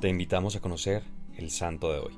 Te invitamos a conocer el santo de hoy.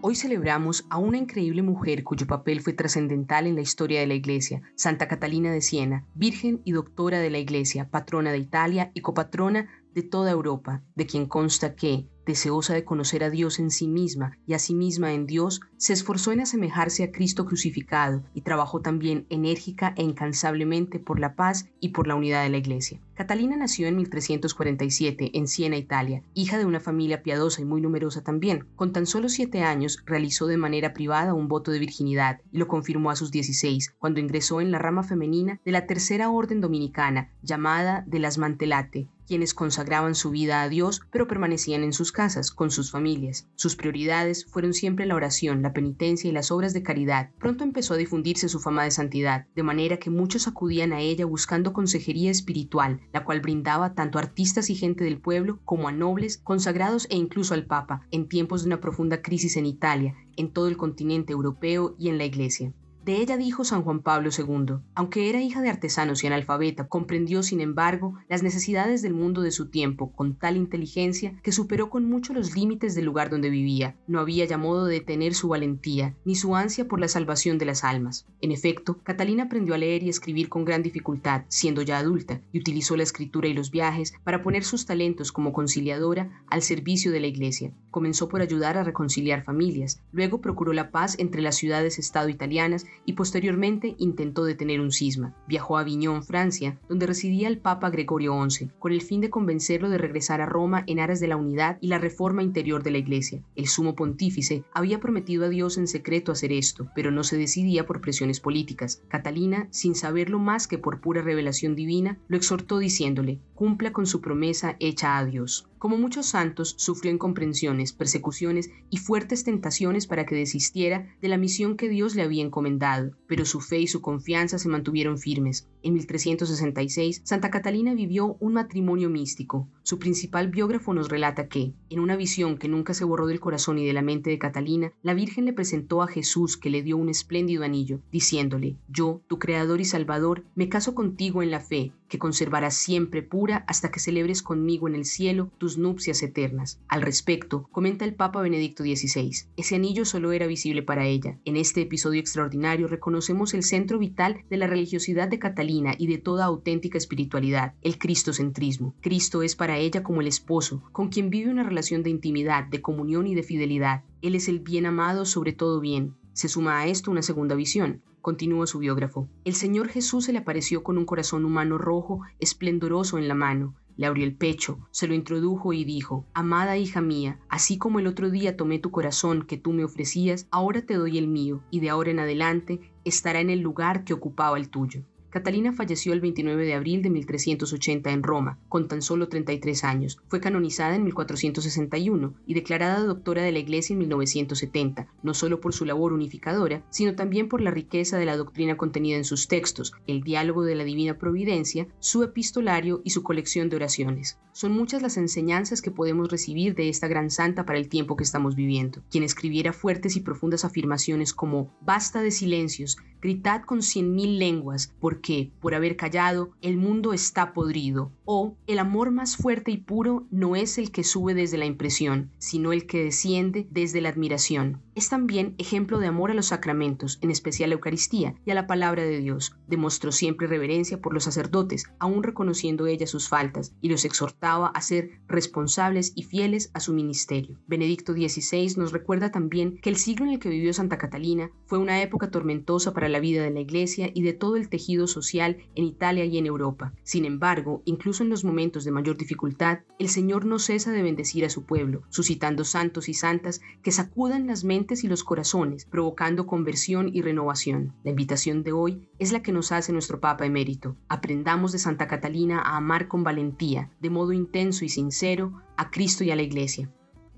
Hoy celebramos a una increíble mujer cuyo papel fue trascendental en la historia de la Iglesia, Santa Catalina de Siena, virgen y doctora de la Iglesia, patrona de Italia y copatrona de toda Europa, de quien consta que, deseosa de conocer a Dios en sí misma y a sí misma en Dios, se esforzó en asemejarse a Cristo crucificado y trabajó también enérgica e incansablemente por la paz y por la unidad de la Iglesia. Catalina nació en 1347 en Siena, Italia, hija de una familia piadosa y muy numerosa también. Con tan solo siete años realizó de manera privada un voto de virginidad y lo confirmó a sus 16, cuando ingresó en la rama femenina de la Tercera Orden Dominicana, llamada de las Mantelate, quienes consagraban su vida a Dios, pero permanecían en sus casas, con sus familias. Sus prioridades fueron siempre la oración, la penitencia y las obras de caridad. Pronto empezó a difundirse su fama de santidad, de manera que muchos acudían a ella buscando consejería espiritual, la cual brindaba tanto a artistas y gente del pueblo como a nobles, consagrados e incluso al Papa, en tiempos de una profunda crisis en Italia, en todo el continente europeo y en la Iglesia. De ella dijo San Juan Pablo II, aunque era hija de artesanos y analfabeta, comprendió, sin embargo, las necesidades del mundo de su tiempo con tal inteligencia que superó con mucho los límites del lugar donde vivía. No había ya modo de detener su valentía, ni su ansia por la salvación de las almas. En efecto, Catalina aprendió a leer y escribir con gran dificultad, siendo ya adulta, y utilizó la escritura y los viajes para poner sus talentos como conciliadora al servicio de la Iglesia. Comenzó por ayudar a reconciliar familias, luego procuró la paz entre las ciudades-estado italianas y posteriormente intentó detener un cisma. Viajó a Aviñón, Francia, donde residía el Papa Gregorio XI, con el fin de convencerlo de regresar a Roma en aras de la unidad y la reforma interior de la Iglesia. El sumo pontífice había prometido a Dios en secreto hacer esto, pero no se decidía por presiones políticas. Catalina, sin saberlo más que por pura revelación divina, lo exhortó diciéndole, cumpla con su promesa hecha a Dios. Como muchos santos, sufrió incomprensiones, persecuciones y fuertes tentaciones para que desistiera de la misión que Dios le había encomendado, pero su fe y su confianza se mantuvieron firmes. En 1366, Santa Catalina vivió un matrimonio místico. Su principal biógrafo nos relata que, en una visión que nunca se borró del corazón y de la mente de Catalina, la Virgen le presentó a Jesús que le dio un espléndido anillo, diciéndole, Yo, tu Creador y Salvador, me caso contigo en la fe, que conservarás siempre pura hasta que celebres conmigo en el cielo tu nupcias eternas. Al respecto, comenta el Papa Benedicto XVI, ese anillo solo era visible para ella. En este episodio extraordinario reconocemos el centro vital de la religiosidad de Catalina y de toda auténtica espiritualidad, el cristocentrismo. Cristo es para ella como el esposo, con quien vive una relación de intimidad, de comunión y de fidelidad. Él es el bien amado sobre todo bien. Se suma a esto una segunda visión, continúa su biógrafo. El Señor Jesús se le apareció con un corazón humano rojo, esplendoroso en la mano le abrió el pecho, se lo introdujo y dijo, Amada hija mía, así como el otro día tomé tu corazón que tú me ofrecías, ahora te doy el mío, y de ahora en adelante estará en el lugar que ocupaba el tuyo. Catalina falleció el 29 de abril de 1380 en Roma, con tan solo 33 años. Fue canonizada en 1461 y declarada doctora de la Iglesia en 1970, no solo por su labor unificadora, sino también por la riqueza de la doctrina contenida en sus textos, el diálogo de la Divina Providencia, su epistolario y su colección de oraciones. Son muchas las enseñanzas que podemos recibir de esta gran santa para el tiempo que estamos viviendo, quien escribiera fuertes y profundas afirmaciones como Basta de silencios, gritad con cien mil lenguas, porque, por haber callado, el mundo está podrido. O, el amor más fuerte y puro no es el que sube desde la impresión, sino el que desciende desde la admiración. Es también ejemplo de amor a los sacramentos, en especial la Eucaristía y a la palabra de Dios. Demostró siempre reverencia por los sacerdotes, aun reconociendo ella sus faltas, y los exhortaba a ser responsables y fieles a su ministerio. Benedicto XVI nos recuerda también que el siglo en el que vivió Santa Catalina fue una época tormentosa para la vida de la Iglesia y de todo el tejido social en Italia y en Europa. Sin embargo, incluso en los momentos de mayor dificultad, el Señor no cesa de bendecir a su pueblo, suscitando santos y santas que sacudan las y los corazones, provocando conversión y renovación. La invitación de hoy es la que nos hace nuestro Papa emérito. Aprendamos de Santa Catalina a amar con valentía, de modo intenso y sincero, a Cristo y a la Iglesia.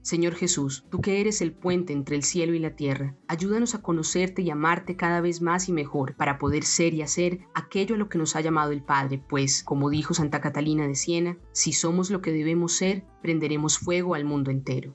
Señor Jesús, tú que eres el puente entre el cielo y la tierra, ayúdanos a conocerte y amarte cada vez más y mejor para poder ser y hacer aquello a lo que nos ha llamado el Padre, pues, como dijo Santa Catalina de Siena, si somos lo que debemos ser, prenderemos fuego al mundo entero.